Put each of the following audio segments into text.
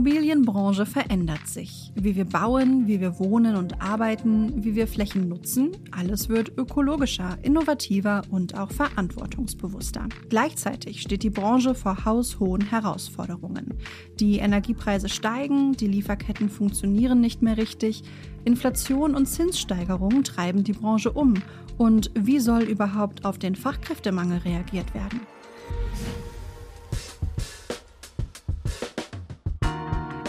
Immobilienbranche verändert sich. Wie wir bauen, wie wir wohnen und arbeiten, wie wir Flächen nutzen, alles wird ökologischer, innovativer und auch verantwortungsbewusster. Gleichzeitig steht die Branche vor haushohen Herausforderungen. Die Energiepreise steigen, die Lieferketten funktionieren nicht mehr richtig, Inflation und Zinssteigerungen treiben die Branche um. Und wie soll überhaupt auf den Fachkräftemangel reagiert werden?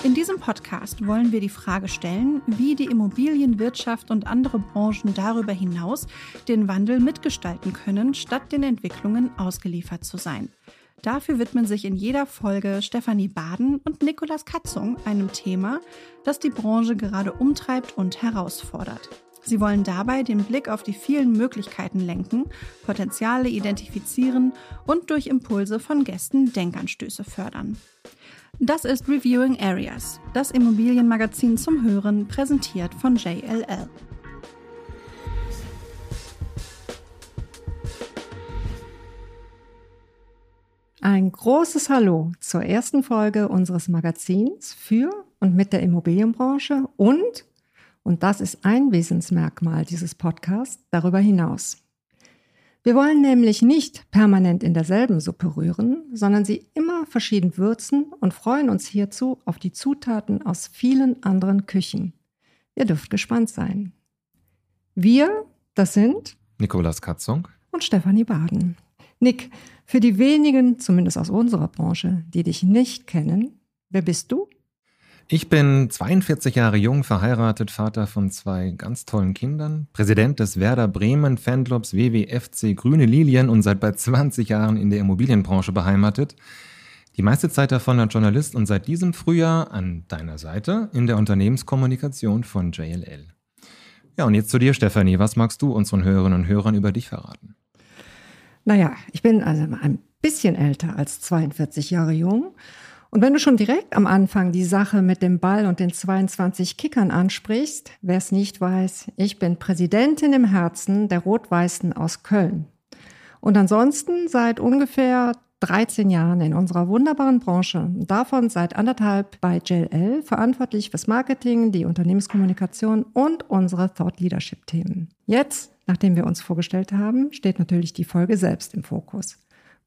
In diesem Podcast wollen wir die Frage stellen, wie die Immobilienwirtschaft und andere Branchen darüber hinaus den Wandel mitgestalten können, statt den Entwicklungen ausgeliefert zu sein. Dafür widmen sich in jeder Folge Stefanie Baden und Nikolas Katzung einem Thema, das die Branche gerade umtreibt und herausfordert. Sie wollen dabei den Blick auf die vielen Möglichkeiten lenken, Potenziale identifizieren und durch Impulse von Gästen Denkanstöße fördern. Das ist Reviewing Areas, das Immobilienmagazin zum Hören, präsentiert von JLL. Ein großes Hallo zur ersten Folge unseres Magazins für und mit der Immobilienbranche und, und das ist ein Wesensmerkmal dieses Podcasts, darüber hinaus. Wir wollen nämlich nicht permanent in derselben Suppe rühren, sondern sie immer verschieden würzen und freuen uns hierzu auf die Zutaten aus vielen anderen Küchen. Ihr dürft gespannt sein. Wir, das sind Nikolas Katzung und Stefanie Baden. Nick, für die wenigen, zumindest aus unserer Branche, die dich nicht kennen, wer bist du? Ich bin 42 Jahre jung, verheiratet, Vater von zwei ganz tollen Kindern, Präsident des Werder Bremen Fanclubs WWFC Grüne Lilien und seit bald 20 Jahren in der Immobilienbranche beheimatet. Die meiste Zeit davon als Journalist und seit diesem Frühjahr an deiner Seite in der Unternehmenskommunikation von JLL. Ja, und jetzt zu dir, Stefanie. Was magst du unseren Hörerinnen und Hörern über dich verraten? Naja, ich bin also ein bisschen älter als 42 Jahre jung und wenn du schon direkt am Anfang die Sache mit dem Ball und den 22 Kickern ansprichst, wer es nicht weiß, ich bin Präsidentin im Herzen der Rot-Weißen aus Köln. Und ansonsten seit ungefähr 13 Jahren in unserer wunderbaren Branche, davon seit anderthalb bei JLL, verantwortlich fürs Marketing, die Unternehmenskommunikation und unsere Thought Leadership Themen. Jetzt, nachdem wir uns vorgestellt haben, steht natürlich die Folge selbst im Fokus.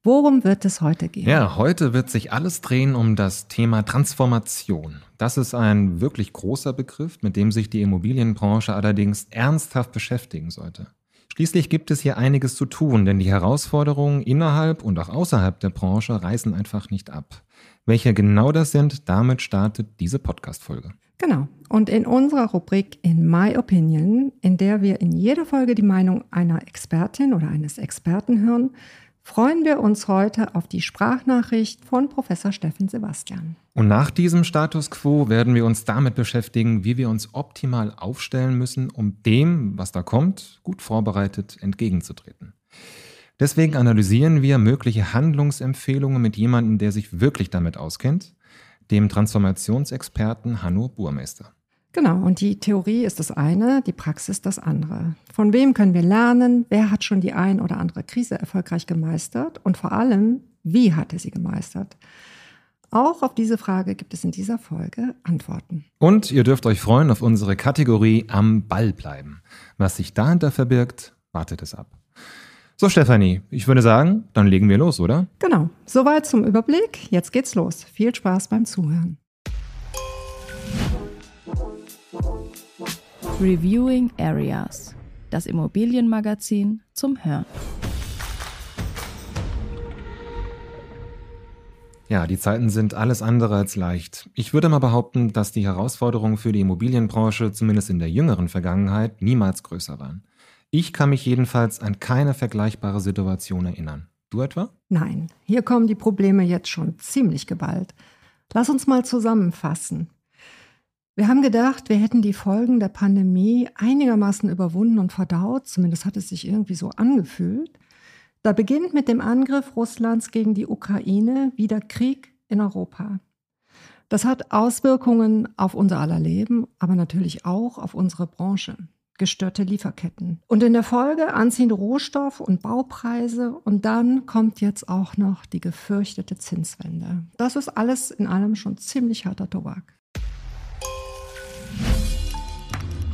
Worum wird es heute gehen? Ja, heute wird sich alles drehen um das Thema Transformation. Das ist ein wirklich großer Begriff, mit dem sich die Immobilienbranche allerdings ernsthaft beschäftigen sollte. Schließlich gibt es hier einiges zu tun, denn die Herausforderungen innerhalb und auch außerhalb der Branche reißen einfach nicht ab. Welche genau das sind, damit startet diese Podcast-Folge. Genau. Und in unserer Rubrik In My Opinion, in der wir in jeder Folge die Meinung einer Expertin oder eines Experten hören, freuen wir uns heute auf die Sprachnachricht von Professor Steffen Sebastian. Und nach diesem Status quo werden wir uns damit beschäftigen, wie wir uns optimal aufstellen müssen, um dem, was da kommt, gut vorbereitet entgegenzutreten. Deswegen analysieren wir mögliche Handlungsempfehlungen mit jemandem, der sich wirklich damit auskennt, dem Transformationsexperten Hanno Burmeister. Genau, und die Theorie ist das eine, die Praxis das andere. Von wem können wir lernen? Wer hat schon die ein oder andere Krise erfolgreich gemeistert? Und vor allem, wie hat er sie gemeistert? Auch auf diese Frage gibt es in dieser Folge Antworten. Und ihr dürft euch freuen auf unsere Kategorie Am Ball bleiben. Was sich dahinter verbirgt, wartet es ab. So, Stefanie, ich würde sagen, dann legen wir los, oder? Genau. Soweit zum Überblick. Jetzt geht's los. Viel Spaß beim Zuhören. Reviewing Areas, das Immobilienmagazin zum Hören. Ja, die Zeiten sind alles andere als leicht. Ich würde mal behaupten, dass die Herausforderungen für die Immobilienbranche, zumindest in der jüngeren Vergangenheit, niemals größer waren. Ich kann mich jedenfalls an keine vergleichbare Situation erinnern. Du etwa? Nein, hier kommen die Probleme jetzt schon ziemlich geballt. Lass uns mal zusammenfassen. Wir haben gedacht, wir hätten die Folgen der Pandemie einigermaßen überwunden und verdaut, zumindest hat es sich irgendwie so angefühlt. Da beginnt mit dem Angriff Russlands gegen die Ukraine wieder Krieg in Europa. Das hat Auswirkungen auf unser aller Leben, aber natürlich auch auf unsere Branche. gestörte Lieferketten. Und in der Folge anziehende Rohstoff- und Baupreise. Und dann kommt jetzt auch noch die gefürchtete Zinswende. Das ist alles in allem schon ziemlich harter Tobak.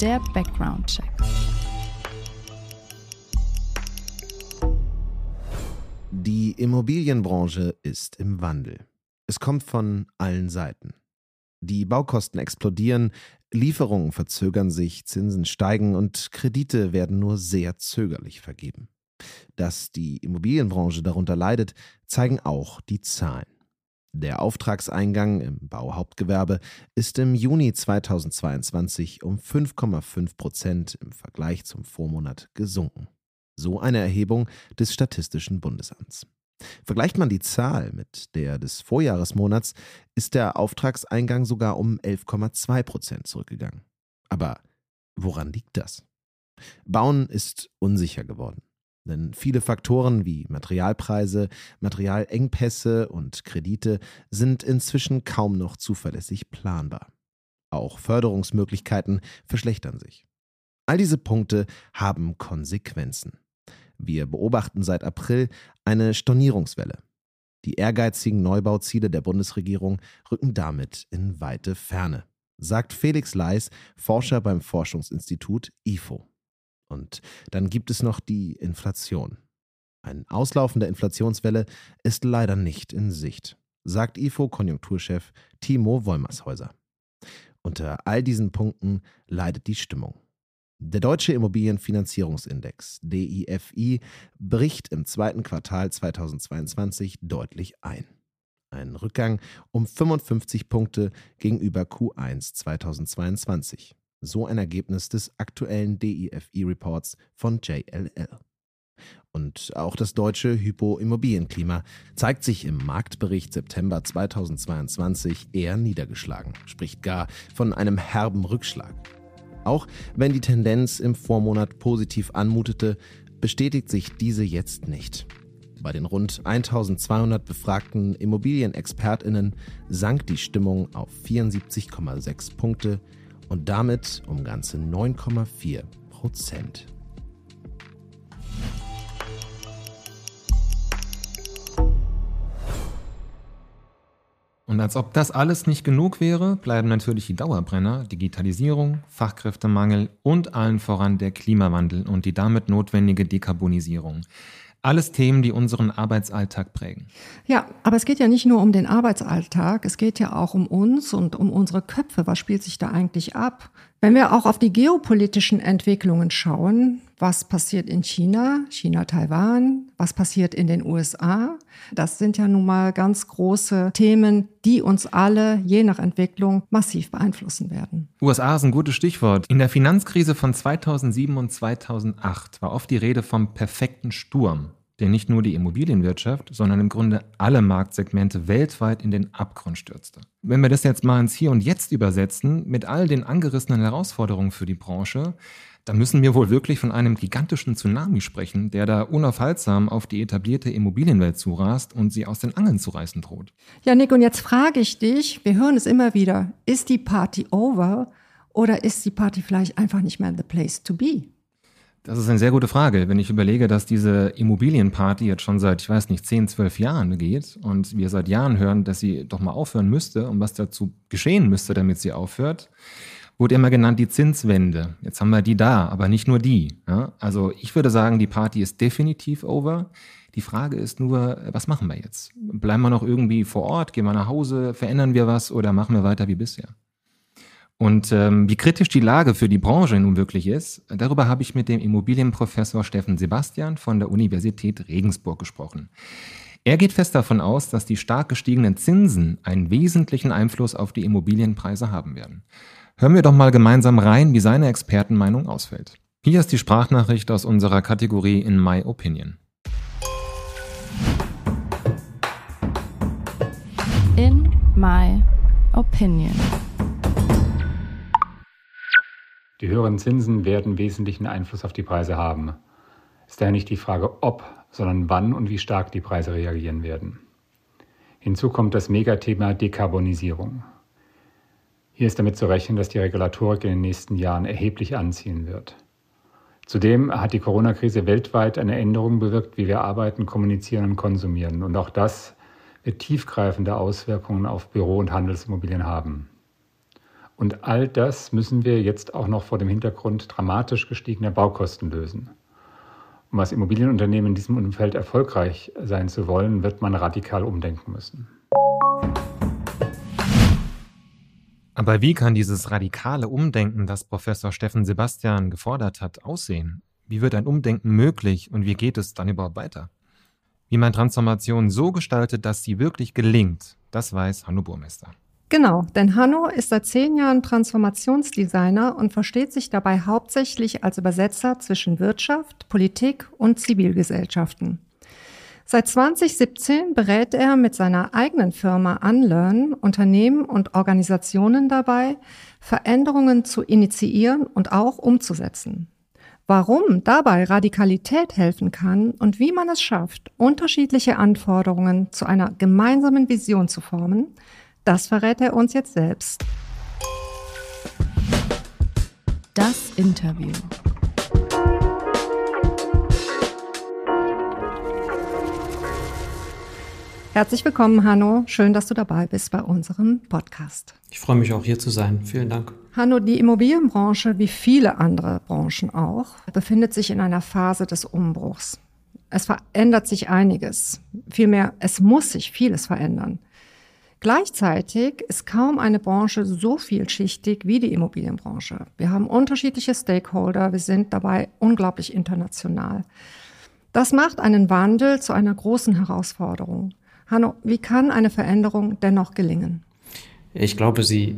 Der Background-Check. Die Immobilienbranche ist im Wandel. Es kommt von allen Seiten. Die Baukosten explodieren, Lieferungen verzögern sich, Zinsen steigen und Kredite werden nur sehr zögerlich vergeben. Dass die Immobilienbranche darunter leidet, zeigen auch die Zahlen. Der Auftragseingang im Bauhauptgewerbe ist im Juni 2022 um 5,5 Prozent im Vergleich zum Vormonat gesunken. So eine Erhebung des Statistischen Bundesamts. Vergleicht man die Zahl mit der des Vorjahresmonats, ist der Auftragseingang sogar um 11,2 Prozent zurückgegangen. Aber woran liegt das? Bauen ist unsicher geworden. Denn viele Faktoren wie Materialpreise, Materialengpässe und Kredite sind inzwischen kaum noch zuverlässig planbar. Auch Förderungsmöglichkeiten verschlechtern sich. All diese Punkte haben Konsequenzen. Wir beobachten seit April eine Stornierungswelle. Die ehrgeizigen Neubauziele der Bundesregierung rücken damit in weite Ferne, sagt Felix Leis, Forscher beim Forschungsinstitut IFO. Und dann gibt es noch die Inflation. Ein Auslaufen der Inflationswelle ist leider nicht in Sicht, sagt IFO-Konjunkturchef Timo Wollmershäuser. Unter all diesen Punkten leidet die Stimmung. Der Deutsche Immobilienfinanzierungsindex DIFI bricht im zweiten Quartal 2022 deutlich ein. Ein Rückgang um 55 Punkte gegenüber Q1 2022. So ein Ergebnis des aktuellen DIFI-Reports von JLL. Und auch das deutsche Hypo-Immobilienklima zeigt sich im Marktbericht September 2022 eher niedergeschlagen, spricht gar von einem herben Rückschlag. Auch wenn die Tendenz im Vormonat positiv anmutete, bestätigt sich diese jetzt nicht. Bei den rund 1200 befragten Immobilienexpertinnen sank die Stimmung auf 74,6 Punkte und damit um ganze 9,4 Prozent. Und als ob das alles nicht genug wäre, bleiben natürlich die Dauerbrenner, Digitalisierung, Fachkräftemangel und allen voran der Klimawandel und die damit notwendige Dekarbonisierung. Alles Themen, die unseren Arbeitsalltag prägen. Ja, aber es geht ja nicht nur um den Arbeitsalltag, es geht ja auch um uns und um unsere Köpfe. Was spielt sich da eigentlich ab? Wenn wir auch auf die geopolitischen Entwicklungen schauen, was passiert in China, China-Taiwan, was passiert in den USA, das sind ja nun mal ganz große Themen, die uns alle je nach Entwicklung massiv beeinflussen werden. USA ist ein gutes Stichwort. In der Finanzkrise von 2007 und 2008 war oft die Rede vom perfekten Sturm der nicht nur die Immobilienwirtschaft, sondern im Grunde alle Marktsegmente weltweit in den Abgrund stürzte. Wenn wir das jetzt mal ins Hier und Jetzt übersetzen, mit all den angerissenen Herausforderungen für die Branche, dann müssen wir wohl wirklich von einem gigantischen Tsunami sprechen, der da unaufhaltsam auf die etablierte Immobilienwelt zurast und sie aus den Angeln zu reißen droht. Ja, Nick, und jetzt frage ich dich, wir hören es immer wieder, ist die Party over oder ist die Party vielleicht einfach nicht mehr the place to be? Das ist eine sehr gute Frage. Wenn ich überlege, dass diese Immobilienparty jetzt schon seit, ich weiß nicht, 10, 12 Jahren geht und wir seit Jahren hören, dass sie doch mal aufhören müsste und was dazu geschehen müsste, damit sie aufhört, wurde immer genannt die Zinswende. Jetzt haben wir die da, aber nicht nur die. Ja? Also ich würde sagen, die Party ist definitiv over. Die Frage ist nur, was machen wir jetzt? Bleiben wir noch irgendwie vor Ort? Gehen wir nach Hause? Verändern wir was oder machen wir weiter wie bisher? Und ähm, wie kritisch die Lage für die Branche nun wirklich ist, darüber habe ich mit dem Immobilienprofessor Steffen Sebastian von der Universität Regensburg gesprochen. Er geht fest davon aus, dass die stark gestiegenen Zinsen einen wesentlichen Einfluss auf die Immobilienpreise haben werden. Hören wir doch mal gemeinsam rein, wie seine Expertenmeinung ausfällt. Hier ist die Sprachnachricht aus unserer Kategorie In My Opinion. In My Opinion. Die höheren Zinsen werden wesentlichen Einfluss auf die Preise haben. Es ist daher nicht die Frage, ob, sondern wann und wie stark die Preise reagieren werden. Hinzu kommt das Megathema Dekarbonisierung. Hier ist damit zu rechnen, dass die Regulatorik in den nächsten Jahren erheblich anziehen wird. Zudem hat die Corona-Krise weltweit eine Änderung bewirkt, wie wir arbeiten, kommunizieren und konsumieren. Und auch das wird tiefgreifende Auswirkungen auf Büro- und Handelsimmobilien haben. Und all das müssen wir jetzt auch noch vor dem Hintergrund dramatisch gestiegener Baukosten lösen. Um als Immobilienunternehmen in diesem Umfeld erfolgreich sein zu wollen, wird man radikal umdenken müssen. Aber wie kann dieses radikale Umdenken, das Professor Steffen Sebastian gefordert hat, aussehen? Wie wird ein Umdenken möglich und wie geht es dann überhaupt weiter? Wie man Transformation so gestaltet, dass sie wirklich gelingt, das weiß Hanno Burmester. Genau, denn Hanno ist seit zehn Jahren Transformationsdesigner und versteht sich dabei hauptsächlich als Übersetzer zwischen Wirtschaft, Politik und Zivilgesellschaften. Seit 2017 berät er mit seiner eigenen Firma Unlearn Unternehmen und Organisationen dabei, Veränderungen zu initiieren und auch umzusetzen. Warum dabei Radikalität helfen kann und wie man es schafft, unterschiedliche Anforderungen zu einer gemeinsamen Vision zu formen, das verrät er uns jetzt selbst. Das Interview. Herzlich willkommen, Hanno. Schön, dass du dabei bist bei unserem Podcast. Ich freue mich auch hier zu sein. Vielen Dank. Hanno, die Immobilienbranche, wie viele andere Branchen auch, befindet sich in einer Phase des Umbruchs. Es verändert sich einiges. Vielmehr, es muss sich vieles verändern. Gleichzeitig ist kaum eine Branche so vielschichtig wie die Immobilienbranche. Wir haben unterschiedliche Stakeholder, wir sind dabei unglaublich international. Das macht einen Wandel zu einer großen Herausforderung. Hanno, wie kann eine Veränderung dennoch gelingen? Ich glaube, sie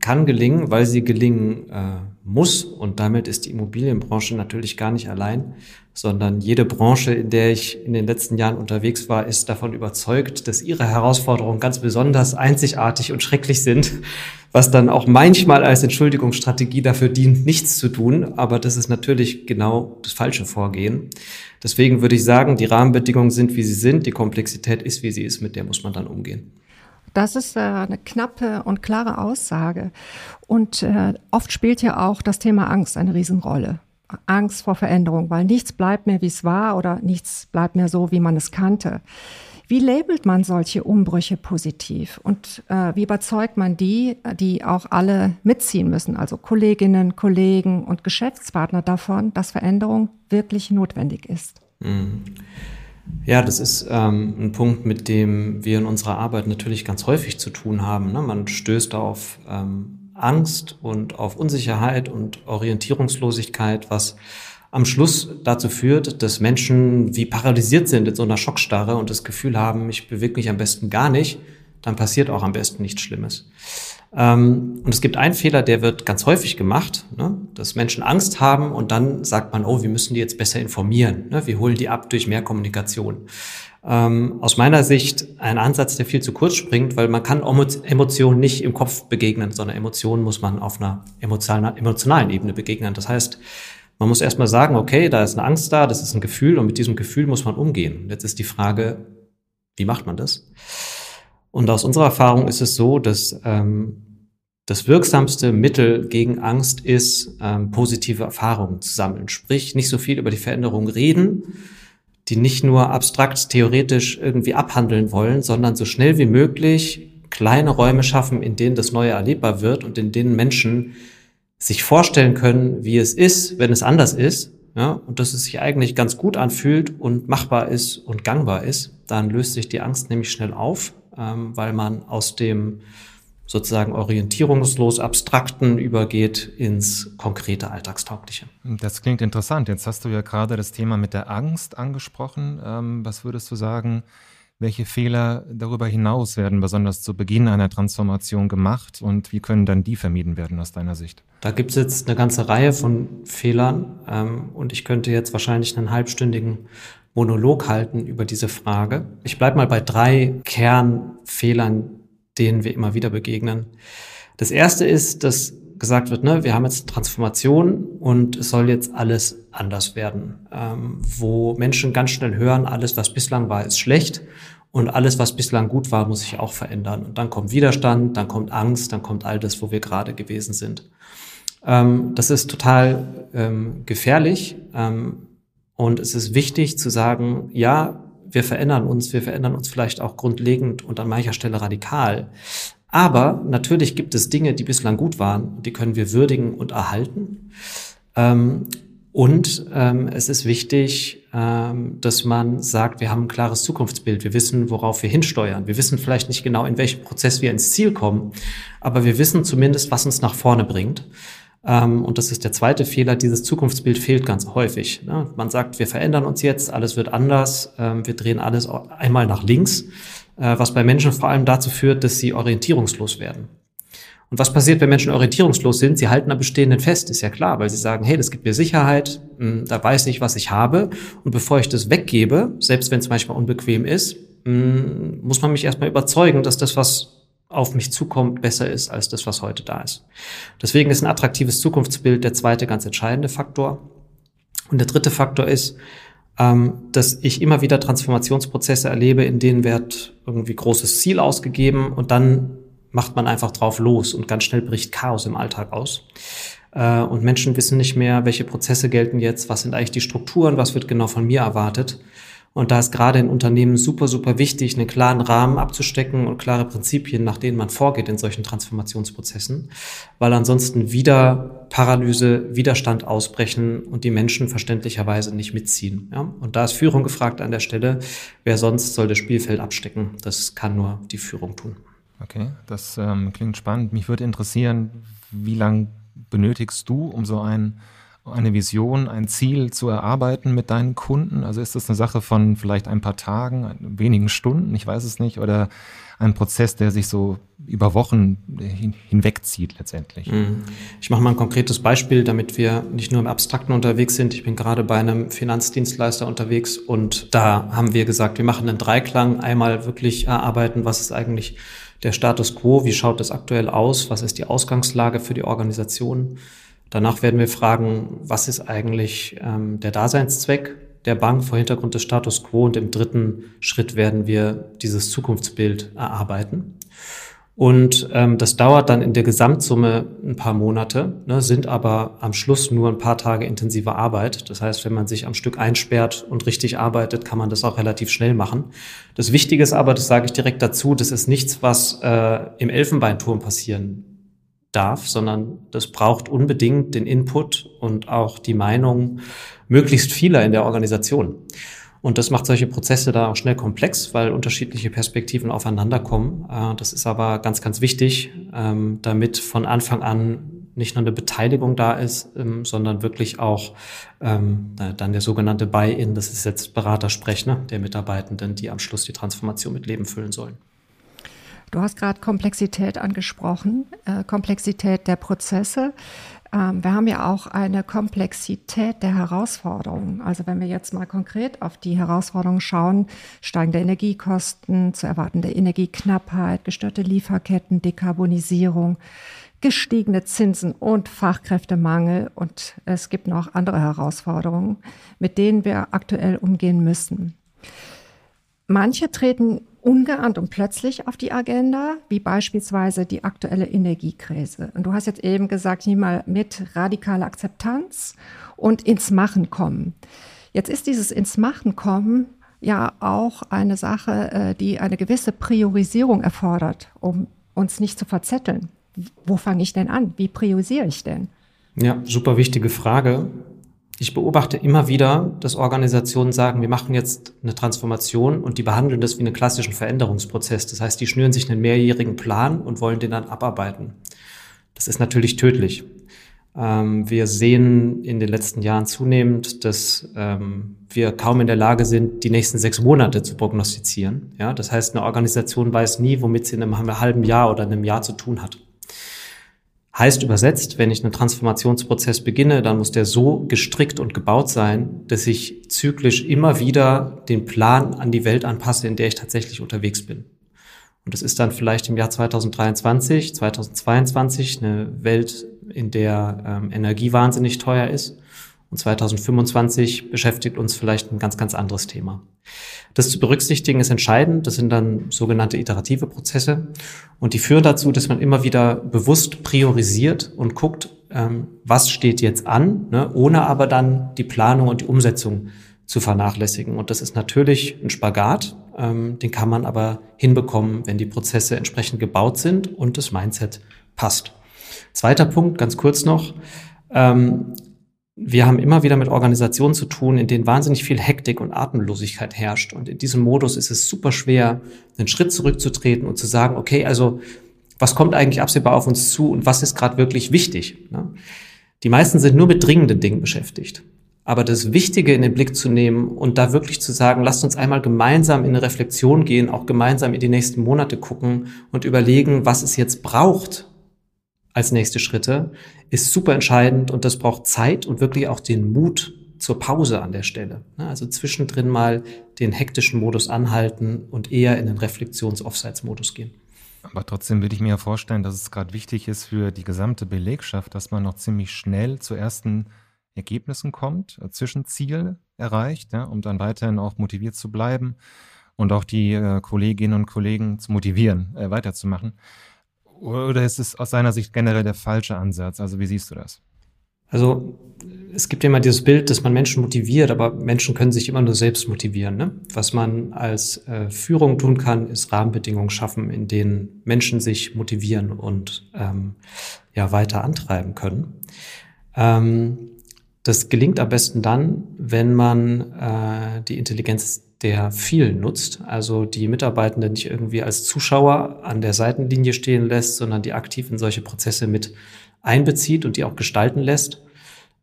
kann gelingen, weil sie gelingen äh, muss. Und damit ist die Immobilienbranche natürlich gar nicht allein, sondern jede Branche, in der ich in den letzten Jahren unterwegs war, ist davon überzeugt, dass ihre Herausforderungen ganz besonders einzigartig und schrecklich sind, was dann auch manchmal als Entschuldigungsstrategie dafür dient, nichts zu tun. Aber das ist natürlich genau das falsche Vorgehen. Deswegen würde ich sagen, die Rahmenbedingungen sind, wie sie sind, die Komplexität ist, wie sie ist, mit der muss man dann umgehen. Das ist äh, eine knappe und klare Aussage. Und äh, oft spielt ja auch das Thema Angst eine Riesenrolle. Angst vor Veränderung, weil nichts bleibt mehr, wie es war oder nichts bleibt mehr so, wie man es kannte. Wie labelt man solche Umbrüche positiv und äh, wie überzeugt man die, die auch alle mitziehen müssen, also Kolleginnen, Kollegen und Geschäftspartner davon, dass Veränderung wirklich notwendig ist? Mhm. Ja, das ist ähm, ein Punkt, mit dem wir in unserer Arbeit natürlich ganz häufig zu tun haben. Ne? Man stößt auf ähm, Angst und auf Unsicherheit und Orientierungslosigkeit, was am Schluss dazu führt, dass Menschen wie paralysiert sind in so einer Schockstarre und das Gefühl haben, ich bewege mich am besten gar nicht, dann passiert auch am besten nichts Schlimmes. Ähm, und es gibt einen Fehler, der wird ganz häufig gemacht, ne? dass Menschen Angst haben und dann sagt man, oh, wir müssen die jetzt besser informieren. Ne? Wir holen die ab durch mehr Kommunikation. Ähm, aus meiner Sicht ein Ansatz, der viel zu kurz springt, weil man kann Emotionen nicht im Kopf begegnen, sondern Emotionen muss man auf einer emotionalen Ebene begegnen. Das heißt, man muss erstmal sagen, okay, da ist eine Angst da, das ist ein Gefühl und mit diesem Gefühl muss man umgehen. Jetzt ist die Frage, wie macht man das? Und aus unserer Erfahrung ist es so, dass ähm, das wirksamste Mittel gegen Angst ist, ähm, positive Erfahrungen zu sammeln. Sprich, nicht so viel über die Veränderung reden, die nicht nur abstrakt theoretisch irgendwie abhandeln wollen, sondern so schnell wie möglich kleine Räume schaffen, in denen das Neue erlebbar wird und in denen Menschen sich vorstellen können, wie es ist, wenn es anders ist, ja, und dass es sich eigentlich ganz gut anfühlt und machbar ist und gangbar ist, dann löst sich die Angst nämlich schnell auf, ähm, weil man aus dem sozusagen orientierungslos Abstrakten übergeht ins konkrete Alltagstaugliche. Das klingt interessant. Jetzt hast du ja gerade das Thema mit der Angst angesprochen. Ähm, was würdest du sagen, welche Fehler darüber hinaus werden besonders zu Beginn einer Transformation gemacht und wie können dann die vermieden werden aus deiner Sicht? Da gibt es jetzt eine ganze Reihe von Fehlern ähm, und ich könnte jetzt wahrscheinlich einen halbstündigen Monolog halten über diese Frage. Ich bleibe mal bei drei Kernfehlern, denen wir immer wieder begegnen. Das erste ist, dass gesagt wird, ne, wir haben jetzt Transformation und es soll jetzt alles anders werden, ähm, wo Menschen ganz schnell hören, alles, was bislang war, ist schlecht und alles, was bislang gut war, muss sich auch verändern. Und dann kommt Widerstand, dann kommt Angst, dann kommt all das, wo wir gerade gewesen sind. Ähm, das ist total ähm, gefährlich. Ähm, und es ist wichtig zu sagen, ja, wir verändern uns, wir verändern uns vielleicht auch grundlegend und an mancher Stelle radikal. Aber natürlich gibt es Dinge, die bislang gut waren, die können wir würdigen und erhalten. Ähm, und ähm, es ist wichtig, ähm, dass man sagt, wir haben ein klares Zukunftsbild. Wir wissen, worauf wir hinsteuern. Wir wissen vielleicht nicht genau, in welchem Prozess wir ins Ziel kommen, aber wir wissen zumindest, was uns nach vorne bringt. Ähm, und das ist der zweite Fehler. Dieses Zukunftsbild fehlt ganz häufig. Ne? Man sagt, wir verändern uns jetzt, alles wird anders, ähm, wir drehen alles einmal nach links, äh, was bei Menschen vor allem dazu führt, dass sie orientierungslos werden. Und was passiert, wenn Menschen orientierungslos sind? Sie halten am Bestehenden fest, ist ja klar, weil sie sagen, hey, das gibt mir Sicherheit, hm, da weiß ich, was ich habe. Und bevor ich das weggebe, selbst wenn es manchmal unbequem ist, hm, muss man mich erstmal überzeugen, dass das, was auf mich zukommt, besser ist als das, was heute da ist. Deswegen ist ein attraktives Zukunftsbild der zweite ganz entscheidende Faktor. Und der dritte Faktor ist, ähm, dass ich immer wieder Transformationsprozesse erlebe, in denen wird irgendwie großes Ziel ausgegeben und dann macht man einfach drauf los und ganz schnell bricht Chaos im Alltag aus. Äh, und Menschen wissen nicht mehr, welche Prozesse gelten jetzt, was sind eigentlich die Strukturen, was wird genau von mir erwartet. Und da ist gerade in Unternehmen super, super wichtig, einen klaren Rahmen abzustecken und klare Prinzipien, nach denen man vorgeht in solchen Transformationsprozessen, weil ansonsten wieder Paralyse, Widerstand ausbrechen und die Menschen verständlicherweise nicht mitziehen. Ja? Und da ist Führung gefragt an der Stelle. Wer sonst soll das Spielfeld abstecken? Das kann nur die Führung tun. Okay, das ähm, klingt spannend. Mich würde interessieren, wie lange benötigst du, um so ein, eine Vision, ein Ziel zu erarbeiten mit deinen Kunden? Also ist das eine Sache von vielleicht ein paar Tagen, wenigen Stunden, ich weiß es nicht, oder ein Prozess, der sich so über Wochen hin, hinwegzieht letztendlich. Mhm. Ich mache mal ein konkretes Beispiel, damit wir nicht nur im Abstrakten unterwegs sind. Ich bin gerade bei einem Finanzdienstleister unterwegs und da haben wir gesagt, wir machen einen Dreiklang. Einmal wirklich erarbeiten, was ist eigentlich der Status quo, wie schaut es aktuell aus, was ist die Ausgangslage für die Organisation. Danach werden wir fragen, was ist eigentlich ähm, der Daseinszweck der Bank vor Hintergrund des Status quo und im dritten Schritt werden wir dieses Zukunftsbild erarbeiten. Und ähm, das dauert dann in der Gesamtsumme ein paar Monate, ne, sind aber am Schluss nur ein paar Tage intensive Arbeit. Das heißt, wenn man sich am Stück einsperrt und richtig arbeitet, kann man das auch relativ schnell machen. Das Wichtige ist aber, das sage ich direkt dazu, das ist nichts, was äh, im Elfenbeinturm passieren darf, sondern das braucht unbedingt den Input und auch die Meinung möglichst vieler in der Organisation. Und das macht solche Prozesse da auch schnell komplex, weil unterschiedliche Perspektiven aufeinanderkommen. Äh, das ist aber ganz, ganz wichtig, ähm, damit von Anfang an nicht nur eine Beteiligung da ist, ähm, sondern wirklich auch ähm, dann der sogenannte Buy-in, das ist jetzt Beratersprech ne, der Mitarbeitenden, die am Schluss die Transformation mit Leben füllen sollen. Du hast gerade Komplexität angesprochen, äh, Komplexität der Prozesse. Ähm, wir haben ja auch eine Komplexität der Herausforderungen. Also wenn wir jetzt mal konkret auf die Herausforderungen schauen, steigende Energiekosten, zu erwartende Energieknappheit, gestörte Lieferketten, Dekarbonisierung, gestiegene Zinsen und Fachkräftemangel. Und es gibt noch andere Herausforderungen, mit denen wir aktuell umgehen müssen. Manche treten ungeahnt und plötzlich auf die Agenda, wie beispielsweise die aktuelle Energiekrise. Und du hast jetzt eben gesagt, hier mal mit radikaler Akzeptanz und ins Machen kommen. Jetzt ist dieses ins Machen kommen ja auch eine Sache, äh, die eine gewisse Priorisierung erfordert, um uns nicht zu verzetteln. Wo fange ich denn an? Wie priorisiere ich denn? Ja, super wichtige Frage. Ich beobachte immer wieder, dass Organisationen sagen, wir machen jetzt eine Transformation und die behandeln das wie einen klassischen Veränderungsprozess. Das heißt, die schnüren sich einen mehrjährigen Plan und wollen den dann abarbeiten. Das ist natürlich tödlich. Ähm, wir sehen in den letzten Jahren zunehmend, dass ähm, wir kaum in der Lage sind, die nächsten sechs Monate zu prognostizieren. Ja, das heißt, eine Organisation weiß nie, womit sie in einem halben Jahr oder einem Jahr zu tun hat. Heißt übersetzt, wenn ich einen Transformationsprozess beginne, dann muss der so gestrickt und gebaut sein, dass ich zyklisch immer wieder den Plan an die Welt anpasse, in der ich tatsächlich unterwegs bin. Und das ist dann vielleicht im Jahr 2023, 2022 eine Welt, in der ähm, Energie wahnsinnig teuer ist. Und 2025 beschäftigt uns vielleicht ein ganz, ganz anderes Thema. Das zu berücksichtigen ist entscheidend. Das sind dann sogenannte iterative Prozesse. Und die führen dazu, dass man immer wieder bewusst priorisiert und guckt, ähm, was steht jetzt an, ne, ohne aber dann die Planung und die Umsetzung zu vernachlässigen. Und das ist natürlich ein Spagat, ähm, den kann man aber hinbekommen, wenn die Prozesse entsprechend gebaut sind und das Mindset passt. Zweiter Punkt, ganz kurz noch. Ähm, wir haben immer wieder mit Organisationen zu tun, in denen wahnsinnig viel Hektik und Atemlosigkeit herrscht. Und in diesem Modus ist es super schwer, einen Schritt zurückzutreten und zu sagen, okay, also was kommt eigentlich absehbar auf uns zu und was ist gerade wirklich wichtig? Ne? Die meisten sind nur mit dringenden Dingen beschäftigt. Aber das Wichtige in den Blick zu nehmen und da wirklich zu sagen, lasst uns einmal gemeinsam in eine Reflexion gehen, auch gemeinsam in die nächsten Monate gucken und überlegen, was es jetzt braucht als nächste Schritte, ist super entscheidend und das braucht Zeit und wirklich auch den Mut zur Pause an der Stelle. Ne, also zwischendrin mal den hektischen Modus anhalten und eher in den Reflexions-Offsites-Modus gehen. Aber trotzdem würde ich mir ja vorstellen, dass es gerade wichtig ist für die gesamte Belegschaft, dass man noch ziemlich schnell zu ersten Ergebnissen kommt, äh, Zwischenziel erreicht, ja, um dann weiterhin auch motiviert zu bleiben und auch die äh, Kolleginnen und Kollegen zu motivieren, äh, weiterzumachen. Oder ist es aus seiner Sicht generell der falsche Ansatz? Also wie siehst du das? Also es gibt ja immer dieses Bild, dass man Menschen motiviert, aber Menschen können sich immer nur selbst motivieren. Ne? Was man als äh, Führung tun kann, ist Rahmenbedingungen schaffen, in denen Menschen sich motivieren und ähm, ja weiter antreiben können. Ähm, das gelingt am besten dann, wenn man äh, die Intelligenz der vielen nutzt, also die Mitarbeitenden nicht irgendwie als Zuschauer an der Seitenlinie stehen lässt, sondern die aktiv in solche Prozesse mit einbezieht und die auch gestalten lässt.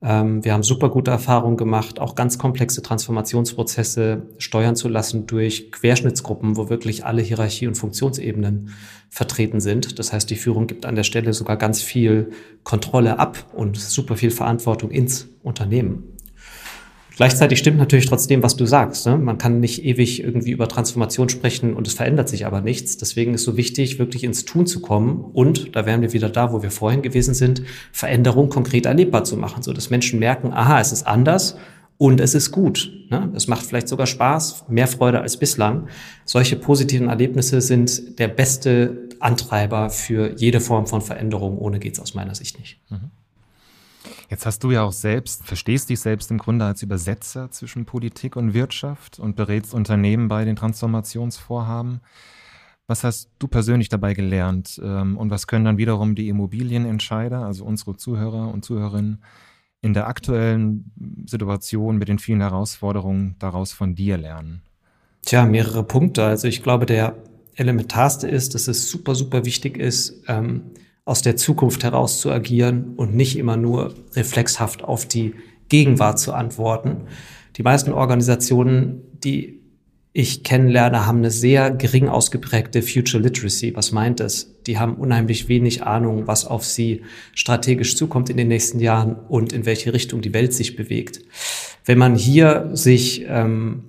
Ähm, wir haben super gute Erfahrungen gemacht, auch ganz komplexe Transformationsprozesse steuern zu lassen durch Querschnittsgruppen, wo wirklich alle Hierarchie- und Funktionsebenen vertreten sind. Das heißt, die Führung gibt an der Stelle sogar ganz viel Kontrolle ab und super viel Verantwortung ins Unternehmen. Gleichzeitig stimmt natürlich trotzdem, was du sagst. Ne? Man kann nicht ewig irgendwie über Transformation sprechen und es verändert sich aber nichts. Deswegen ist so wichtig, wirklich ins Tun zu kommen und, da wären wir wieder da, wo wir vorhin gewesen sind, Veränderung konkret erlebbar zu machen, so dass Menschen merken, aha, es ist anders und es ist gut. Ne? Es macht vielleicht sogar Spaß, mehr Freude als bislang. Solche positiven Erlebnisse sind der beste Antreiber für jede Form von Veränderung. Ohne geht's aus meiner Sicht nicht. Mhm. Jetzt hast du ja auch selbst, verstehst dich selbst im Grunde als Übersetzer zwischen Politik und Wirtschaft und berätst Unternehmen bei den Transformationsvorhaben. Was hast du persönlich dabei gelernt ähm, und was können dann wiederum die Immobilienentscheider, also unsere Zuhörer und Zuhörerinnen, in der aktuellen Situation mit den vielen Herausforderungen daraus von dir lernen? Tja, mehrere Punkte. Also ich glaube, der elementarste ist, dass es super, super wichtig ist, ähm, aus der Zukunft heraus zu agieren und nicht immer nur reflexhaft auf die Gegenwart zu antworten. Die meisten Organisationen, die ich kennenlerne, haben eine sehr gering ausgeprägte Future Literacy. Was meint es? Die haben unheimlich wenig Ahnung, was auf sie strategisch zukommt in den nächsten Jahren und in welche Richtung die Welt sich bewegt. Wenn man hier sich ähm,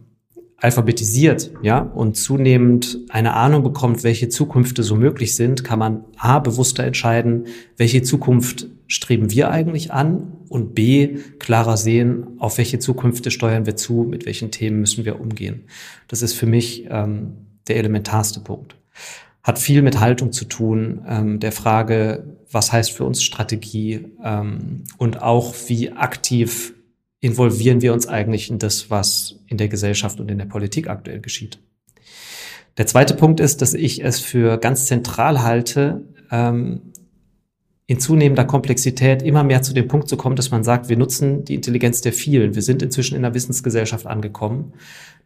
alphabetisiert, ja, und zunehmend eine Ahnung bekommt, welche Zukünfte so möglich sind, kann man A, bewusster entscheiden, welche Zukunft streben wir eigentlich an und B, klarer sehen, auf welche Zukünfte steuern wir zu, mit welchen Themen müssen wir umgehen. Das ist für mich ähm, der elementarste Punkt. Hat viel mit Haltung zu tun, ähm, der Frage, was heißt für uns Strategie ähm, und auch wie aktiv involvieren wir uns eigentlich in das, was in der Gesellschaft und in der Politik aktuell geschieht. Der zweite Punkt ist, dass ich es für ganz zentral halte, ähm, in zunehmender Komplexität immer mehr zu dem Punkt zu kommen, dass man sagt, wir nutzen die Intelligenz der vielen. Wir sind inzwischen in einer Wissensgesellschaft angekommen.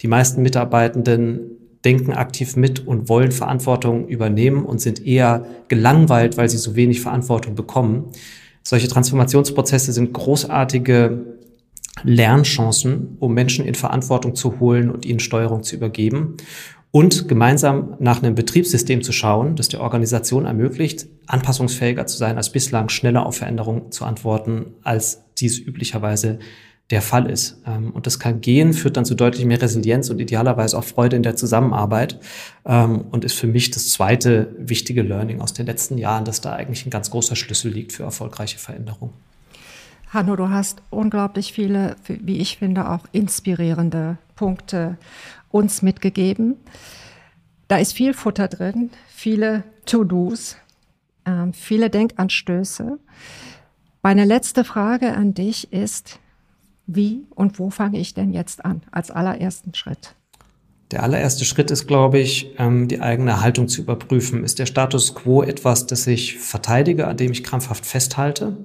Die meisten Mitarbeitenden denken aktiv mit und wollen Verantwortung übernehmen und sind eher gelangweilt, weil sie so wenig Verantwortung bekommen. Solche Transformationsprozesse sind großartige Lernchancen, um Menschen in Verantwortung zu holen und ihnen Steuerung zu übergeben und gemeinsam nach einem Betriebssystem zu schauen, das der Organisation ermöglicht, anpassungsfähiger zu sein als bislang, schneller auf Veränderungen zu antworten, als dies üblicherweise der Fall ist. Ähm, und das kann gehen, führt dann zu deutlich mehr Resilienz und idealerweise auch Freude in der Zusammenarbeit ähm, und ist für mich das zweite wichtige Learning aus den letzten Jahren, dass da eigentlich ein ganz großer Schlüssel liegt für erfolgreiche Veränderungen. Hanno, du hast unglaublich viele, wie ich finde, auch inspirierende Punkte uns mitgegeben. Da ist viel Futter drin, viele To-Dos, äh, viele Denkanstöße. Meine letzte Frage an dich ist, wie und wo fange ich denn jetzt an als allerersten Schritt? Der allererste Schritt ist, glaube ich, ähm, die eigene Haltung zu überprüfen. Ist der Status quo etwas, das ich verteidige, an dem ich krampfhaft festhalte?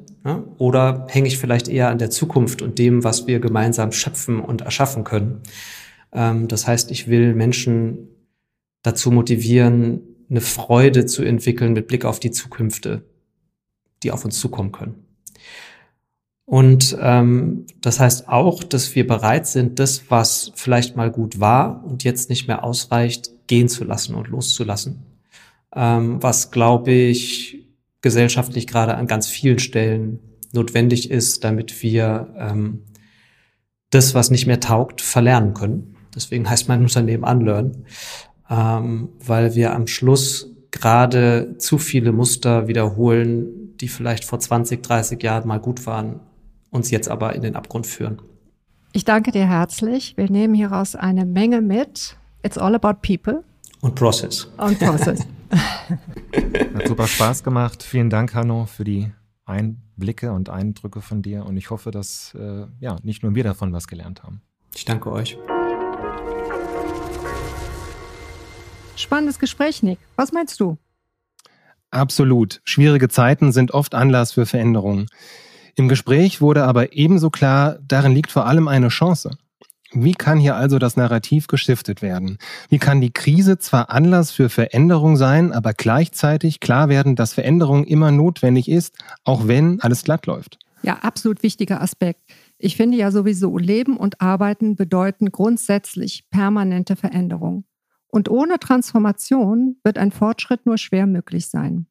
Oder hänge ich vielleicht eher an der Zukunft und dem, was wir gemeinsam schöpfen und erschaffen können? Ähm, das heißt, ich will Menschen dazu motivieren, eine Freude zu entwickeln mit Blick auf die Zukünfte, die auf uns zukommen können. Und ähm, das heißt auch, dass wir bereit sind, das, was vielleicht mal gut war und jetzt nicht mehr ausreicht, gehen zu lassen und loszulassen. Ähm, was, glaube ich, gesellschaftlich gerade an ganz vielen Stellen notwendig ist, damit wir ähm, das, was nicht mehr taugt, verlernen können. Deswegen heißt mein Unternehmen Unlearn, ähm, weil wir am Schluss gerade zu viele Muster wiederholen, die vielleicht vor 20, 30 Jahren mal gut waren uns jetzt aber in den Abgrund führen. Ich danke dir herzlich. Wir nehmen hieraus eine Menge mit. It's all about people. Und Process. Und Process. Hat super Spaß gemacht. Vielen Dank, Hanno, für die Einblicke und Eindrücke von dir. Und ich hoffe, dass äh, ja, nicht nur wir davon was gelernt haben. Ich danke euch. Spannendes Gespräch, Nick. Was meinst du? Absolut. Schwierige Zeiten sind oft Anlass für Veränderungen. Im Gespräch wurde aber ebenso klar, darin liegt vor allem eine Chance. Wie kann hier also das Narrativ gestiftet werden? Wie kann die Krise zwar Anlass für Veränderung sein, aber gleichzeitig klar werden, dass Veränderung immer notwendig ist, auch wenn alles glatt läuft? Ja, absolut wichtiger Aspekt. Ich finde ja sowieso, Leben und Arbeiten bedeuten grundsätzlich permanente Veränderung. Und ohne Transformation wird ein Fortschritt nur schwer möglich sein.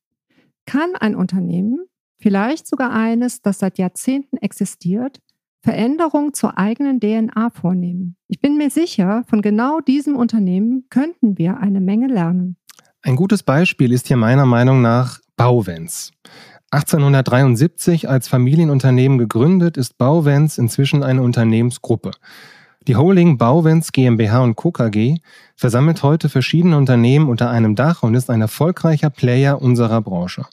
Kann ein Unternehmen vielleicht sogar eines, das seit Jahrzehnten existiert, Veränderungen zur eigenen DNA vornehmen. Ich bin mir sicher, von genau diesem Unternehmen könnten wir eine Menge lernen. Ein gutes Beispiel ist hier meiner Meinung nach Bauwenz. 1873 als Familienunternehmen gegründet, ist Bauwenz inzwischen eine Unternehmensgruppe. Die Holding Bauwenz GmbH Co. KG versammelt heute verschiedene Unternehmen unter einem Dach und ist ein erfolgreicher Player unserer Branche.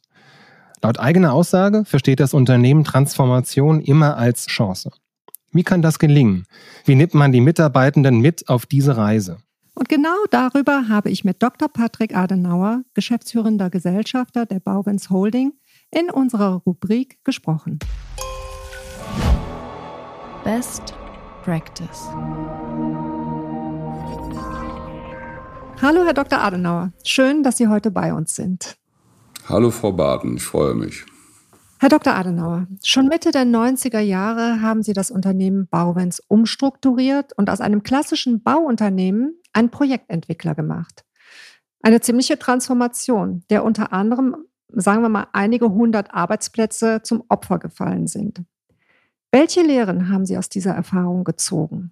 Laut eigener Aussage versteht das Unternehmen Transformation immer als Chance. Wie kann das gelingen? Wie nimmt man die Mitarbeitenden mit auf diese Reise? Und genau darüber habe ich mit Dr. Patrick Adenauer, geschäftsführender Gesellschafter der Bauwens Holding, in unserer Rubrik gesprochen. Best Practice. Hallo, Herr Dr. Adenauer. Schön, dass Sie heute bei uns sind. Hallo Frau Baden, ich freue mich. Herr Dr. Adenauer, schon Mitte der 90er Jahre haben Sie das Unternehmen Bauwens umstrukturiert und aus einem klassischen Bauunternehmen einen Projektentwickler gemacht. Eine ziemliche Transformation, der unter anderem, sagen wir mal, einige hundert Arbeitsplätze zum Opfer gefallen sind. Welche Lehren haben Sie aus dieser Erfahrung gezogen?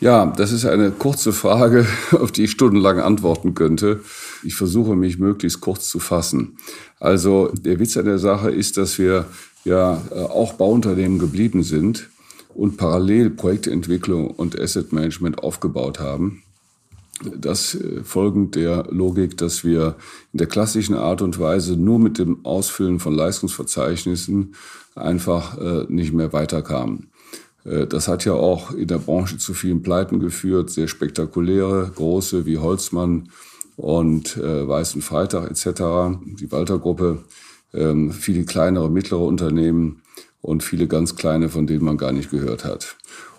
Ja, das ist eine kurze Frage, auf die ich stundenlang antworten könnte. Ich versuche mich möglichst kurz zu fassen. Also der Witz an der Sache ist, dass wir ja äh, auch Bauunternehmen geblieben sind und parallel Projektentwicklung und Asset Management aufgebaut haben. Das äh, folgend der Logik, dass wir in der klassischen Art und Weise nur mit dem Ausfüllen von Leistungsverzeichnissen einfach äh, nicht mehr weiterkamen. Äh, das hat ja auch in der Branche zu vielen Pleiten geführt, sehr spektakuläre, große wie Holzmann und äh, Weißen Freitag etc., die Walter-Gruppe, ähm, viele kleinere, mittlere Unternehmen und viele ganz kleine, von denen man gar nicht gehört hat.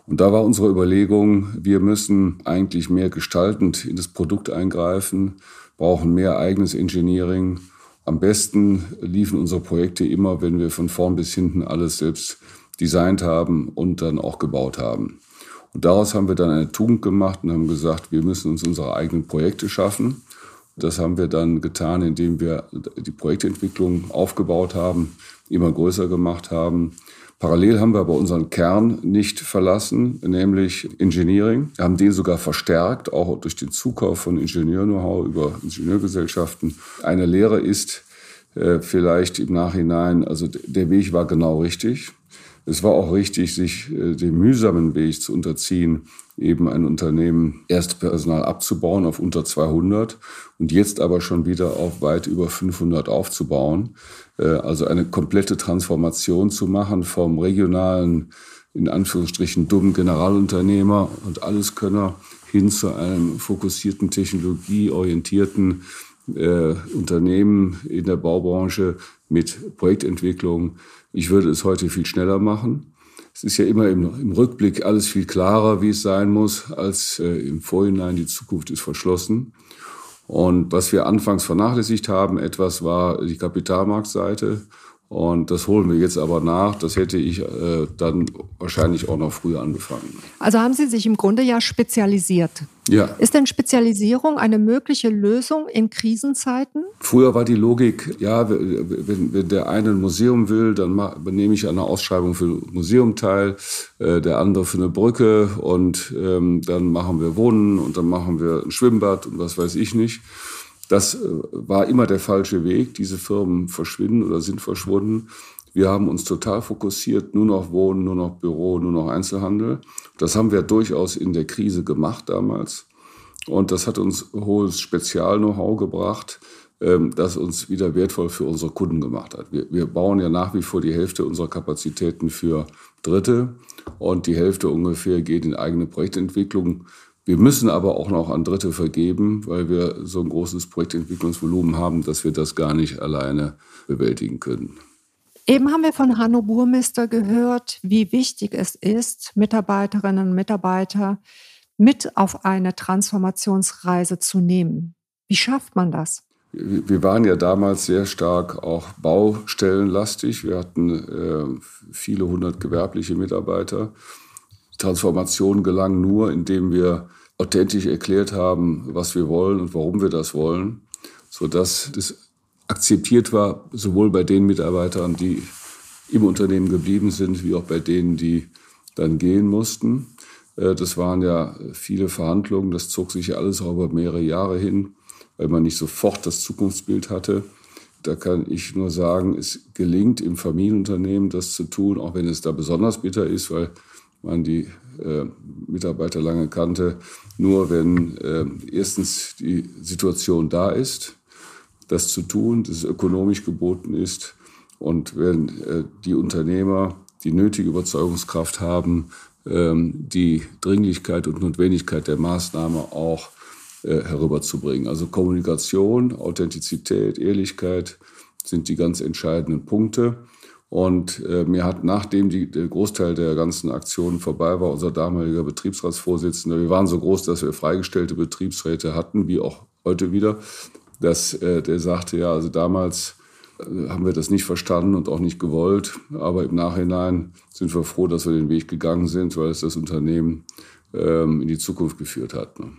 Und da war unsere Überlegung, wir müssen eigentlich mehr gestaltend in das Produkt eingreifen, brauchen mehr eigenes Engineering. Am besten liefen unsere Projekte immer, wenn wir von vorn bis hinten alles selbst designt haben und dann auch gebaut haben. Und daraus haben wir dann eine Tugend gemacht und haben gesagt, wir müssen uns unsere eigenen Projekte schaffen. Das haben wir dann getan, indem wir die Projektentwicklung aufgebaut haben, immer größer gemacht haben. Parallel haben wir aber unseren Kern nicht verlassen, nämlich Engineering. Wir haben den sogar verstärkt, auch durch den Zukauf von Ingenieur-Know-how über Ingenieurgesellschaften. Eine Lehre ist äh, vielleicht im Nachhinein, also der Weg war genau richtig. Es war auch richtig, sich äh, dem mühsamen Weg zu unterziehen, eben ein Unternehmen erst Personal abzubauen auf unter 200 und jetzt aber schon wieder auf weit über 500 aufzubauen. Äh, also eine komplette Transformation zu machen vom regionalen, in Anführungsstrichen dummen Generalunternehmer und Alleskönner hin zu einem fokussierten, technologieorientierten äh, Unternehmen in der Baubranche mit Projektentwicklung. Ich würde es heute viel schneller machen. Es ist ja immer im, im Rückblick alles viel klarer, wie es sein muss, als äh, im Vorhinein. Die Zukunft ist verschlossen. Und was wir anfangs vernachlässigt haben, etwas war die Kapitalmarktseite. Und das holen wir jetzt aber nach. Das hätte ich äh, dann wahrscheinlich auch noch früher angefangen. Also haben Sie sich im Grunde ja spezialisiert. Ja. Ist denn Spezialisierung eine mögliche Lösung in Krisenzeiten? Früher war die Logik, ja, wenn, wenn der eine ein Museum will, dann nehme ich an einer Ausschreibung für ein Museum teil, äh, der andere für eine Brücke und ähm, dann machen wir Wohnen und dann machen wir ein Schwimmbad und was weiß ich nicht. Das äh, war immer der falsche Weg. Diese Firmen verschwinden oder sind verschwunden. Wir haben uns total fokussiert, nur noch Wohnen, nur noch Büro, nur noch Einzelhandel. Das haben wir durchaus in der Krise gemacht damals. Und das hat uns hohes Spezial-Know-how gebracht, ähm, das uns wieder wertvoll für unsere Kunden gemacht hat. Wir, wir bauen ja nach wie vor die Hälfte unserer Kapazitäten für Dritte und die Hälfte ungefähr geht in eigene Projektentwicklung. Wir müssen aber auch noch an Dritte vergeben, weil wir so ein großes Projektentwicklungsvolumen haben, dass wir das gar nicht alleine bewältigen können. Eben haben wir von Hanno Burmeister gehört, wie wichtig es ist, Mitarbeiterinnen und Mitarbeiter mit auf eine Transformationsreise zu nehmen. Wie schafft man das? Wir waren ja damals sehr stark auch baustellenlastig. Wir hatten äh, viele hundert gewerbliche Mitarbeiter. Transformation gelang nur, indem wir authentisch erklärt haben, was wir wollen und warum wir das wollen, sodass das akzeptiert war, sowohl bei den Mitarbeitern, die im Unternehmen geblieben sind, wie auch bei denen, die dann gehen mussten. Äh, das waren ja viele Verhandlungen, das zog sich ja alles auch über mehrere Jahre hin, weil man nicht sofort das Zukunftsbild hatte. Da kann ich nur sagen, es gelingt im Familienunternehmen das zu tun, auch wenn es da besonders bitter ist, weil man die äh, Mitarbeiter lange kannte, nur wenn äh, erstens die Situation da ist, das zu tun, das ökonomisch geboten ist und wenn äh, die Unternehmer die nötige Überzeugungskraft haben, ähm, die Dringlichkeit und Notwendigkeit der Maßnahme auch äh, herüberzubringen. Also Kommunikation, Authentizität, Ehrlichkeit sind die ganz entscheidenden Punkte. Und äh, mir hat, nachdem die, der Großteil der ganzen Aktionen vorbei war, unser damaliger Betriebsratsvorsitzender, wir waren so groß, dass wir freigestellte Betriebsräte hatten, wie auch heute wieder, dass äh, der sagte, ja, also damals äh, haben wir das nicht verstanden und auch nicht gewollt, aber im Nachhinein sind wir froh, dass wir den Weg gegangen sind, weil es das Unternehmen ähm, in die Zukunft geführt hat. Ne?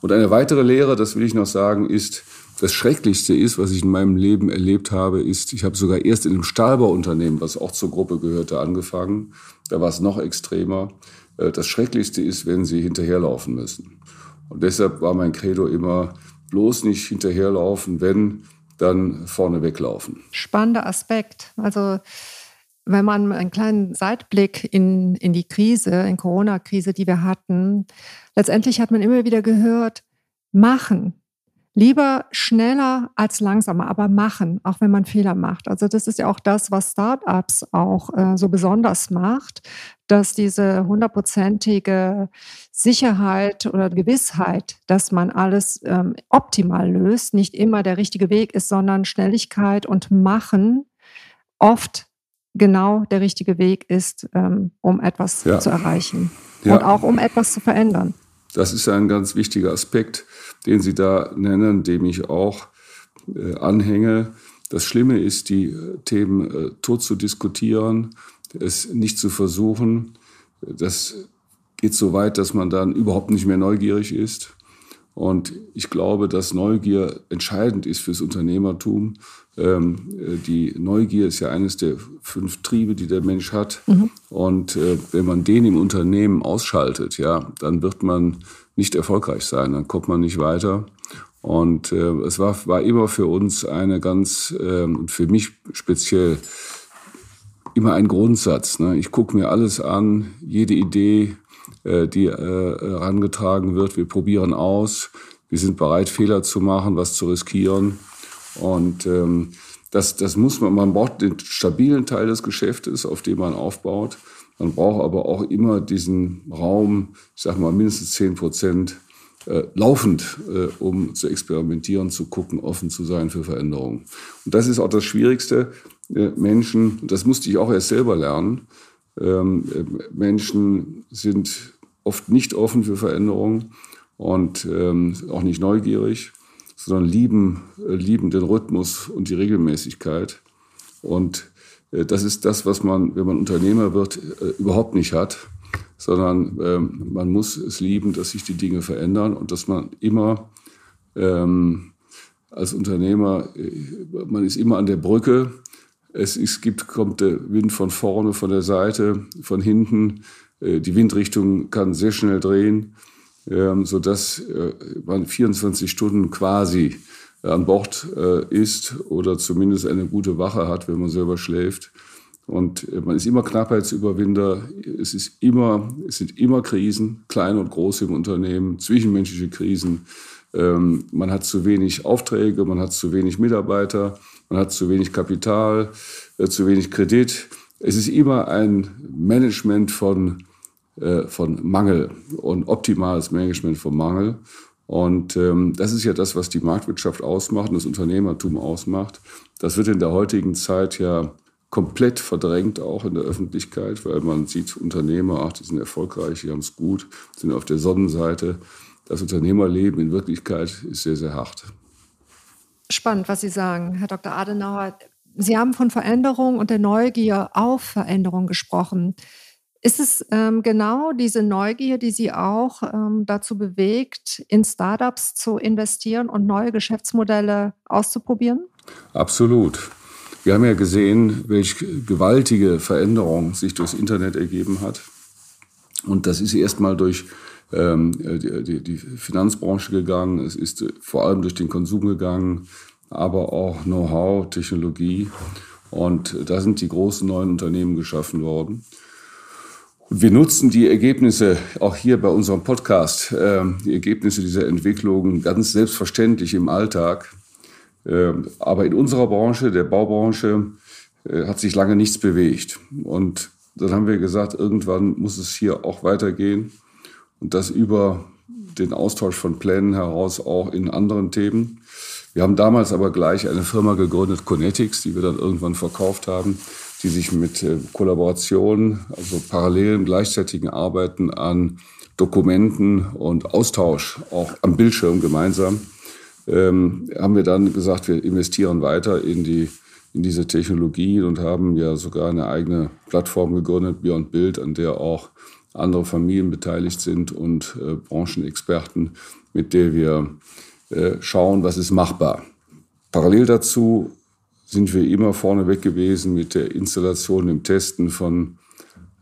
Und eine weitere Lehre, das will ich noch sagen, ist, das Schrecklichste ist, was ich in meinem Leben erlebt habe, ist, ich habe sogar erst in einem Stahlbauunternehmen, was auch zur Gruppe gehörte, angefangen. Da war es noch extremer. Äh, das Schrecklichste ist, wenn sie hinterherlaufen müssen. Und deshalb war mein Credo immer, bloß nicht hinterherlaufen, wenn, dann vorne weglaufen. Spannender Aspekt. Also wenn man einen kleinen Seitblick in, in die Krise, in Corona-Krise, die wir hatten, letztendlich hat man immer wieder gehört, machen, Lieber schneller als langsamer, aber machen, auch wenn man Fehler macht. Also das ist ja auch das, was Startups auch äh, so besonders macht, dass diese hundertprozentige Sicherheit oder Gewissheit, dass man alles ähm, optimal löst, nicht immer der richtige Weg ist, sondern Schnelligkeit und Machen oft genau der richtige Weg ist, ähm, um etwas ja. zu erreichen ja. und auch um etwas zu verändern. Das ist ein ganz wichtiger Aspekt den Sie da nennen, dem ich auch äh, anhänge. Das Schlimme ist, die äh, Themen äh, tot zu diskutieren, es nicht zu versuchen. Das geht so weit, dass man dann überhaupt nicht mehr neugierig ist. Und ich glaube, dass Neugier entscheidend ist fürs Unternehmertum. Ähm, äh, die Neugier ist ja eines der fünf Triebe, die der Mensch hat. Mhm. Und äh, wenn man den im Unternehmen ausschaltet, ja, dann wird man nicht erfolgreich sein, dann kommt man nicht weiter. Und äh, es war, war immer für uns eine ganz, äh, und für mich speziell, immer ein Grundsatz. Ne? Ich gucke mir alles an, jede Idee die äh, herangetragen wird. Wir probieren aus. Wir sind bereit, Fehler zu machen, was zu riskieren. Und ähm, das, das muss man, man braucht den stabilen Teil des Geschäftes, auf dem man aufbaut. Man braucht aber auch immer diesen Raum, ich sag mal mindestens zehn Prozent äh, laufend, äh, um zu experimentieren, zu gucken, offen zu sein für Veränderungen. Und das ist auch das Schwierigste. Äh, Menschen, das musste ich auch erst selber lernen, ähm, äh, Menschen sind oft nicht offen für Veränderungen und ähm, auch nicht neugierig, sondern lieben, äh, lieben den Rhythmus und die Regelmäßigkeit. Und äh, das ist das, was man, wenn man Unternehmer wird, äh, überhaupt nicht hat, sondern ähm, man muss es lieben, dass sich die Dinge verändern und dass man immer ähm, als Unternehmer, äh, man ist immer an der Brücke. Es, es gibt, kommt der Wind von vorne, von der Seite, von hinten. Äh, die Windrichtung kann sehr schnell drehen, ähm, sodass äh, man 24 Stunden quasi an Bord äh, ist oder zumindest eine gute Wache hat, wenn man selber schläft. Und äh, man ist immer Knappheitsüberwinder. Es, ist immer, es sind immer Krisen, kleine und große im Unternehmen, zwischenmenschliche Krisen. Ähm, man hat zu wenig Aufträge, man hat zu wenig Mitarbeiter, man hat zu wenig Kapital, äh, zu wenig Kredit. Es ist immer ein Management von, äh, von Mangel und optimales Management von Mangel. Und ähm, das ist ja das, was die Marktwirtschaft ausmacht und das Unternehmertum ausmacht. Das wird in der heutigen Zeit ja komplett verdrängt, auch in der Öffentlichkeit, weil man sieht Unternehmer, ach, die sind erfolgreich, die haben es gut, sind auf der Sonnenseite. Das Unternehmerleben in Wirklichkeit ist sehr, sehr hart. Spannend, was Sie sagen, Herr Dr. Adenauer. Sie haben von Veränderung und der Neugier auf Veränderung gesprochen. Ist es ähm, genau diese Neugier, die Sie auch ähm, dazu bewegt, in Startups zu investieren und neue Geschäftsmodelle auszuprobieren? Absolut. Wir haben ja gesehen, welche gewaltige Veränderung sich durchs Internet ergeben hat. Und das ist erstmal durch die, die, Finanzbranche gegangen, es ist vor allem durch den Konsum gegangen, aber auch Know-how, Technologie. Und da sind die großen neuen Unternehmen geschaffen worden. Und wir nutzen die Ergebnisse auch hier bei unserem Podcast, äh, die Ergebnisse dieser Entwicklung ganz selbstverständlich im Alltag. Äh, aber in unserer Branche, der Baubranche, äh, hat sich lange nichts bewegt. Und dann haben wir gesagt, irgendwann muss es hier auch weitergehen. Und das über den Austausch von Plänen heraus auch in anderen Themen. Wir haben damals aber gleich eine Firma gegründet, Conetics, die wir dann irgendwann verkauft haben die sich mit äh, Kollaboration, also parallelen, gleichzeitigen Arbeiten an Dokumenten und Austausch auch am Bildschirm gemeinsam, ähm, haben wir dann gesagt, wir investieren weiter in die in diese Technologie und haben ja sogar eine eigene Plattform gegründet, Beyond Bild, an der auch andere Familien beteiligt sind und äh, Branchenexperten, mit der wir äh, schauen, was ist machbar. Parallel dazu sind wir immer vorneweg gewesen mit der Installation, dem Testen von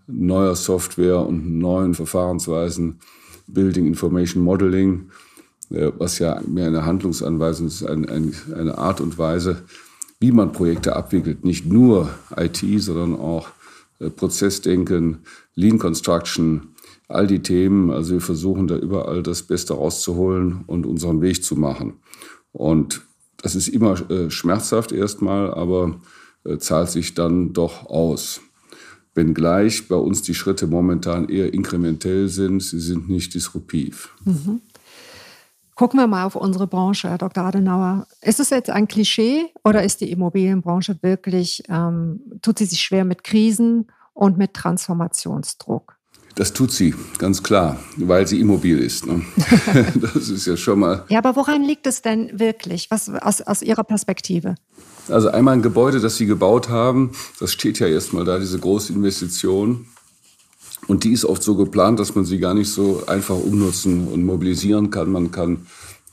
neuer Software und neuen Verfahrensweisen, Building Information Modeling, äh, was ja mehr eine Handlungsanweisung ist, eine Art und Weise, wie man Projekte abwickelt. Nicht nur IT, sondern auch Prozessdenken, Lean Construction, all die Themen. Also wir versuchen da überall das Beste rauszuholen und unseren Weg zu machen. Und das ist immer äh, schmerzhaft erstmal, aber äh, zahlt sich dann doch aus. Wenngleich bei uns die Schritte momentan eher inkrementell sind, sie sind nicht disruptiv. Mhm. Gucken wir mal auf unsere Branche, Herr Dr. Adenauer. Ist es jetzt ein Klischee oder ist die Immobilienbranche wirklich, ähm, tut sie sich schwer mit Krisen und mit Transformationsdruck? Das tut sie, ganz klar, weil sie immobil ist. Ne? das ist ja schon mal. Ja, aber woran liegt es denn wirklich, was, aus, aus Ihrer Perspektive? Also einmal ein Gebäude, das Sie gebaut haben, das steht ja erstmal da, diese große Investition. Und die ist oft so geplant, dass man sie gar nicht so einfach umnutzen und mobilisieren kann. Man kann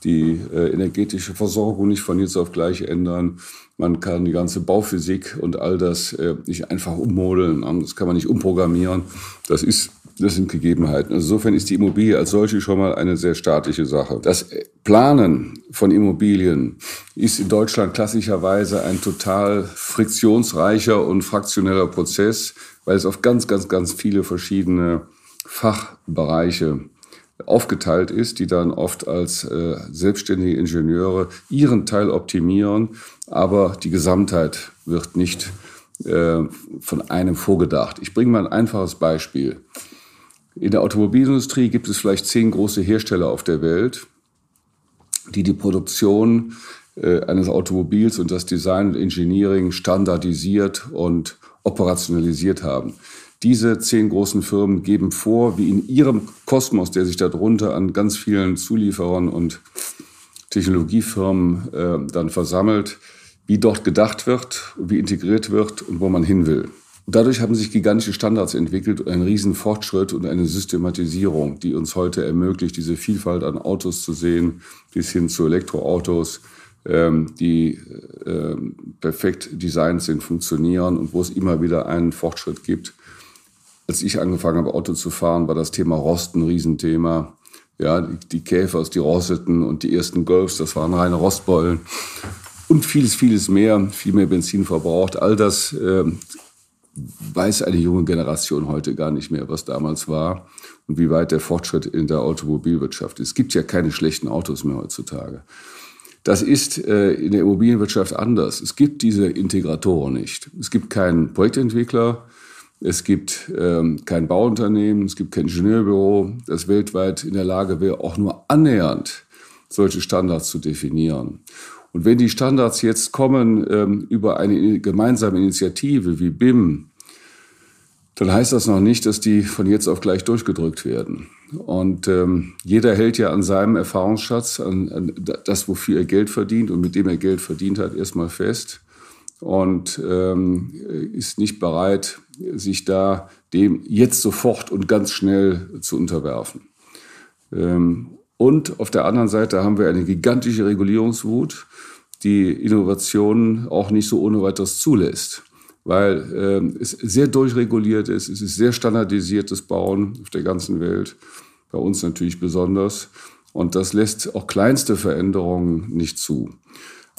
die äh, energetische Versorgung nicht von jetzt auf gleich ändern. Man kann die ganze Bauphysik und all das äh, nicht einfach ummodeln. Das kann man nicht umprogrammieren. Das ist das sind Gegebenheiten. Insofern ist die Immobilie als solche schon mal eine sehr staatliche Sache. Das Planen von Immobilien ist in Deutschland klassischerweise ein total friktionsreicher und fraktioneller Prozess, weil es auf ganz, ganz, ganz viele verschiedene Fachbereiche aufgeteilt ist, die dann oft als äh, selbstständige Ingenieure ihren Teil optimieren, aber die Gesamtheit wird nicht äh, von einem vorgedacht. Ich bringe mal ein einfaches Beispiel. In der Automobilindustrie gibt es vielleicht zehn große Hersteller auf der Welt, die die Produktion äh, eines Automobils und das Design und Engineering standardisiert und operationalisiert haben. Diese zehn großen Firmen geben vor, wie in ihrem Kosmos, der sich darunter an ganz vielen Zulieferern und Technologiefirmen äh, dann versammelt, wie dort gedacht wird, wie integriert wird und wo man hin will. Dadurch haben sich gigantische Standards entwickelt und ein Riesenfortschritt und eine Systematisierung, die uns heute ermöglicht, diese Vielfalt an Autos zu sehen, bis hin zu Elektroautos, ähm, die ähm, perfekt designt sind, funktionieren und wo es immer wieder einen Fortschritt gibt. Als ich angefangen habe, Auto zu fahren, war das Thema Rost ein Riesenthema. Ja, die Käfers, die rosteten und die ersten Golfs, das waren reine Rostbeulen. Und vieles, vieles mehr, viel mehr Benzin verbraucht. All das äh, weiß eine junge Generation heute gar nicht mehr, was damals war und wie weit der Fortschritt in der Automobilwirtschaft ist. Es gibt ja keine schlechten Autos mehr heutzutage. Das ist äh, in der Immobilienwirtschaft anders. Es gibt diese Integratoren nicht. Es gibt keinen Projektentwickler, es gibt ähm, kein Bauunternehmen, es gibt kein Ingenieurbüro, das weltweit in der Lage wäre, auch nur annähernd solche Standards zu definieren. Und wenn die Standards jetzt kommen ähm, über eine gemeinsame Initiative wie BIM, dann heißt das noch nicht, dass die von jetzt auf gleich durchgedrückt werden. Und ähm, jeder hält ja an seinem Erfahrungsschatz, an, an das, wofür er Geld verdient und mit dem er Geld verdient hat, erstmal fest und ähm, ist nicht bereit, sich da dem jetzt sofort und ganz schnell zu unterwerfen. Ähm, und auf der anderen Seite haben wir eine gigantische Regulierungswut, die Innovationen auch nicht so ohne weiteres zulässt, weil ähm, es sehr durchreguliert ist, es ist sehr standardisiertes Bauen auf der ganzen Welt, bei uns natürlich besonders. Und das lässt auch kleinste Veränderungen nicht zu.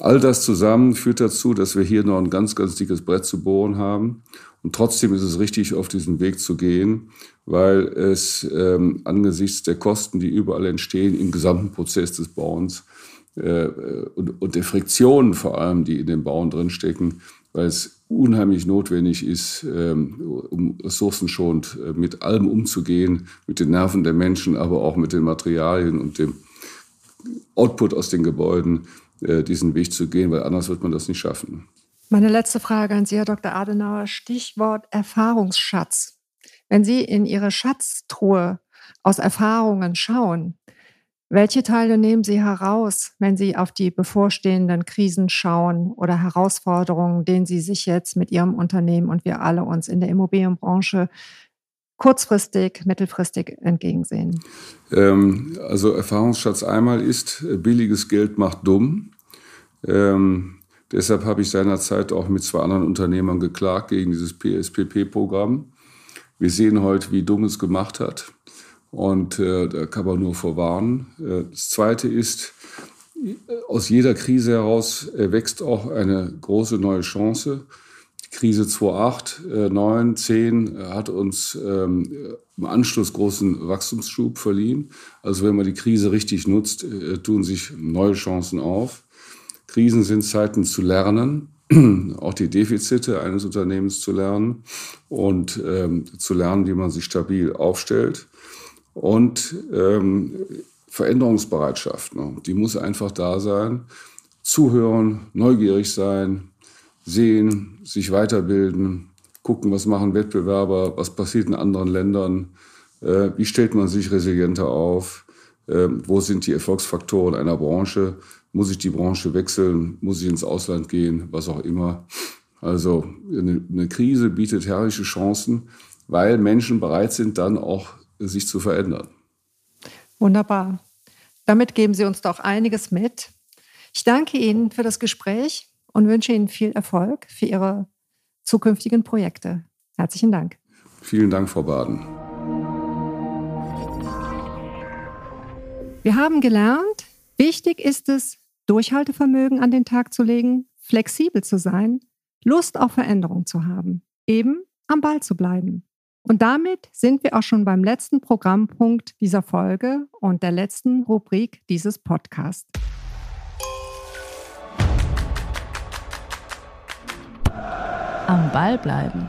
All das zusammen führt dazu, dass wir hier noch ein ganz, ganz dickes Brett zu bohren haben. Und trotzdem ist es richtig, auf diesen Weg zu gehen, weil es ähm, angesichts der Kosten, die überall entstehen, im gesamten Prozess des Bauens äh, und, und der Friktionen vor allem, die in dem Bauen drinstecken, weil es unheimlich notwendig ist, ähm, um ressourcenschonend äh, mit allem umzugehen, mit den Nerven der Menschen, aber auch mit den Materialien und dem Output aus den Gebäuden, diesen Weg zu gehen, weil anders wird man das nicht schaffen. Meine letzte Frage an Sie, Herr Dr. Adenauer, Stichwort Erfahrungsschatz. Wenn Sie in Ihre Schatztruhe aus Erfahrungen schauen, welche Teile nehmen Sie heraus, wenn Sie auf die bevorstehenden Krisen schauen oder Herausforderungen, denen Sie sich jetzt mit Ihrem Unternehmen und wir alle uns in der Immobilienbranche kurzfristig, mittelfristig entgegensehen? Ähm, also Erfahrungsschatz einmal ist, äh, billiges Geld macht dumm. Ähm, deshalb habe ich seinerzeit auch mit zwei anderen Unternehmern geklagt gegen dieses PSPP-Programm. Wir sehen heute, wie dumm es gemacht hat. Und äh, da kann man nur vorwarnen. Äh, das Zweite ist, aus jeder Krise heraus erwächst auch eine große neue Chance. Krise 2008, 9, 10 hat uns ähm, im Anschluss großen Wachstumsschub verliehen. Also wenn man die Krise richtig nutzt, äh, tun sich neue Chancen auf. Krisen sind Zeiten zu lernen, auch die Defizite eines Unternehmens zu lernen und ähm, zu lernen, wie man sich stabil aufstellt. Und ähm, Veränderungsbereitschaft, ne? die muss einfach da sein. Zuhören, neugierig sein, sehen, sich weiterbilden, gucken, was machen Wettbewerber, was passiert in anderen Ländern, äh, wie stellt man sich resilienter auf, äh, wo sind die Erfolgsfaktoren einer Branche, muss ich die Branche wechseln, muss ich ins Ausland gehen, was auch immer. Also eine, eine Krise bietet herrliche Chancen, weil Menschen bereit sind, dann auch sich zu verändern. Wunderbar. Damit geben Sie uns doch einiges mit. Ich danke Ihnen für das Gespräch und wünsche Ihnen viel Erfolg für Ihre zukünftigen Projekte. Herzlichen Dank. Vielen Dank, Frau Baden. Wir haben gelernt, wichtig ist es, Durchhaltevermögen an den Tag zu legen, flexibel zu sein, Lust auf Veränderung zu haben, eben am Ball zu bleiben. Und damit sind wir auch schon beim letzten Programmpunkt dieser Folge und der letzten Rubrik dieses Podcasts. Am Ball bleiben.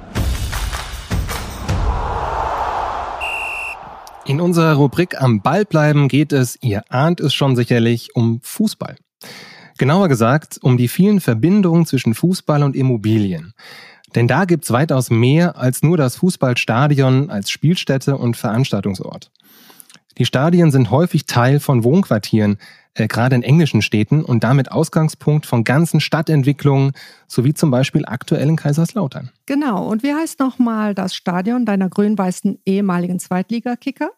In unserer Rubrik Am Ball bleiben geht es, ihr ahnt es schon sicherlich, um Fußball. Genauer gesagt, um die vielen Verbindungen zwischen Fußball und Immobilien. Denn da gibt's weitaus mehr als nur das Fußballstadion als Spielstätte und Veranstaltungsort. Die Stadien sind häufig Teil von Wohnquartieren, äh, gerade in englischen Städten und damit Ausgangspunkt von ganzen Stadtentwicklungen, sowie zum Beispiel aktuell in Kaiserslautern. Genau. Und wie heißt nochmal das Stadion deiner grün-weißen ehemaligen Zweitligakicker?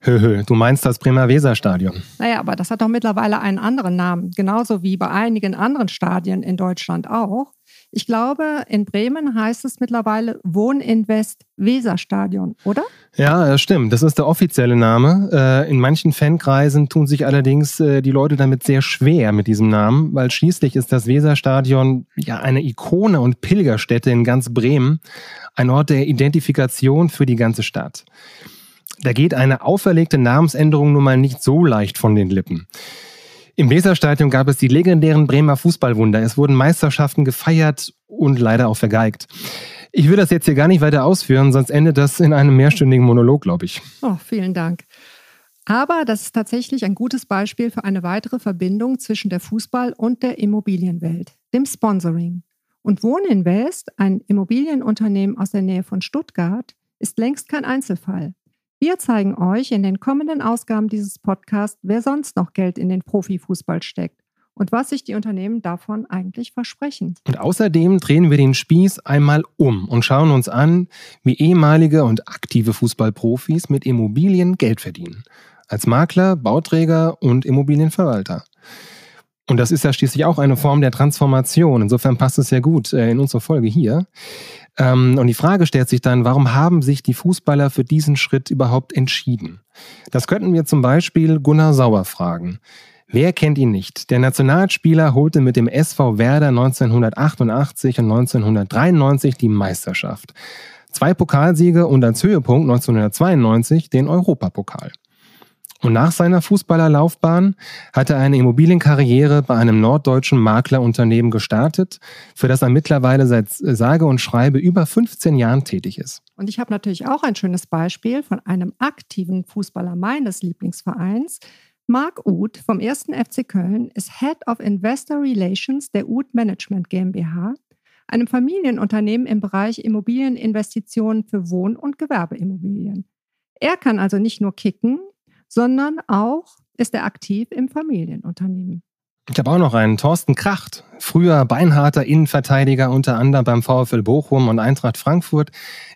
Hö, hö, du meinst das Bremer Weserstadion. Naja, aber das hat doch mittlerweile einen anderen Namen, genauso wie bei einigen anderen Stadien in Deutschland auch. Ich glaube, in Bremen heißt es mittlerweile Wohninvest Weserstadion, oder? Ja, stimmt. Das ist der offizielle Name. Äh, in manchen Fankreisen tun sich allerdings äh, die Leute damit sehr schwer mit diesem Namen, weil schließlich ist das Weserstadion ja eine Ikone und Pilgerstätte in ganz Bremen, ein Ort der Identifikation für die ganze Stadt. Da geht eine auferlegte Namensänderung nun mal nicht so leicht von den Lippen. Im Weserstadion gab es die legendären Bremer Fußballwunder. Es wurden Meisterschaften gefeiert und leider auch vergeigt. Ich will das jetzt hier gar nicht weiter ausführen, sonst endet das in einem mehrstündigen Monolog, glaube ich. Oh, vielen Dank. Aber das ist tatsächlich ein gutes Beispiel für eine weitere Verbindung zwischen der Fußball- und der Immobilienwelt, dem Sponsoring. Und Wohninvest, ein Immobilienunternehmen aus der Nähe von Stuttgart, ist längst kein Einzelfall. Wir zeigen euch in den kommenden Ausgaben dieses Podcasts, wer sonst noch Geld in den Profifußball steckt und was sich die Unternehmen davon eigentlich versprechen. Und außerdem drehen wir den Spieß einmal um und schauen uns an, wie ehemalige und aktive Fußballprofis mit Immobilien Geld verdienen. Als Makler, Bauträger und Immobilienverwalter. Und das ist ja schließlich auch eine Form der Transformation. Insofern passt es ja gut äh, in unsere Folge hier. Ähm, und die Frage stellt sich dann, warum haben sich die Fußballer für diesen Schritt überhaupt entschieden? Das könnten wir zum Beispiel Gunnar Sauer fragen. Wer kennt ihn nicht? Der Nationalspieler holte mit dem SV Werder 1988 und 1993 die Meisterschaft. Zwei Pokalsiege und als Höhepunkt 1992 den Europapokal. Und nach seiner Fußballerlaufbahn hat er eine Immobilienkarriere bei einem norddeutschen Maklerunternehmen gestartet, für das er mittlerweile seit sage und schreibe über 15 Jahren tätig ist. Und ich habe natürlich auch ein schönes Beispiel von einem aktiven Fußballer meines Lieblingsvereins. Marc Uth vom 1. FC Köln ist Head of Investor Relations der Uth Management GmbH, einem Familienunternehmen im Bereich Immobilieninvestitionen für Wohn- und Gewerbeimmobilien. Er kann also nicht nur kicken, sondern auch ist er aktiv im Familienunternehmen. Ich habe auch noch einen, Thorsten Kracht, früher beinharter Innenverteidiger unter anderem beim VfL Bochum und Eintracht Frankfurt,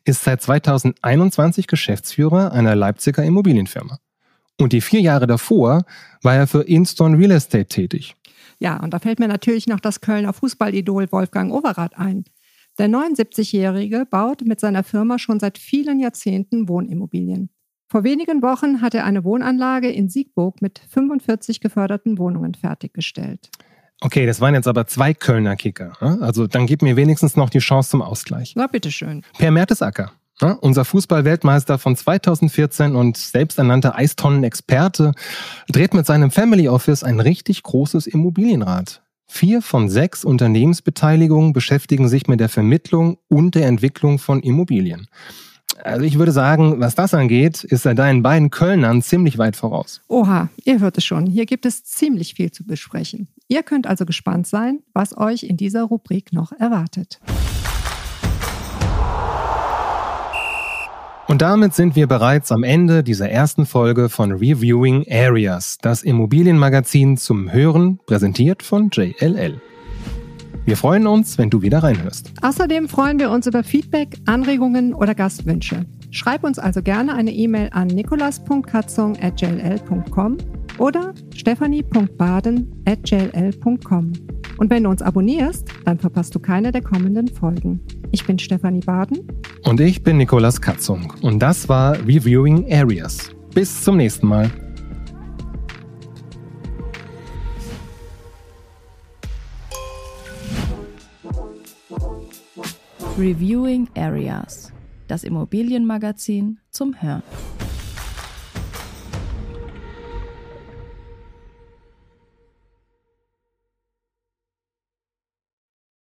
ist seit 2021 Geschäftsführer einer Leipziger Immobilienfirma. Und die vier Jahre davor war er für Inston Real Estate tätig. Ja, und da fällt mir natürlich noch das Kölner Fußballidol Wolfgang Overath ein. Der 79-Jährige baut mit seiner Firma schon seit vielen Jahrzehnten Wohnimmobilien. Vor wenigen Wochen hat er eine Wohnanlage in Siegburg mit 45 geförderten Wohnungen fertiggestellt. Okay, das waren jetzt aber zwei Kölner Kicker. Ne? Also dann gib mir wenigstens noch die Chance zum Ausgleich. Na, bitteschön. Per Mertesacker. Ne? Unser Fußball-Weltmeister von 2014 und selbsternannter Eistonnen-Experte dreht mit seinem Family Office ein richtig großes Immobilienrad. Vier von sechs Unternehmensbeteiligungen beschäftigen sich mit der Vermittlung und der Entwicklung von Immobilien. Also ich würde sagen, was das angeht, ist er deinen beiden Kölnern ziemlich weit voraus. Oha, ihr hört es schon. Hier gibt es ziemlich viel zu besprechen. Ihr könnt also gespannt sein, was euch in dieser Rubrik noch erwartet. Und damit sind wir bereits am Ende dieser ersten Folge von Reviewing Areas, das Immobilienmagazin zum Hören, präsentiert von JLL. Wir freuen uns, wenn du wieder reinhörst. Außerdem freuen wir uns über Feedback, Anregungen oder Gastwünsche. Schreib uns also gerne eine E-Mail an nikolas.katzung.jll.com oder stephanie.baden.jll.com. Und wenn du uns abonnierst, dann verpasst du keine der kommenden Folgen. Ich bin Stefanie Baden. Und ich bin Nikolas Katzung. Und das war Reviewing Areas. Bis zum nächsten Mal. Reviewing Areas. Das Immobilienmagazin zum Hören.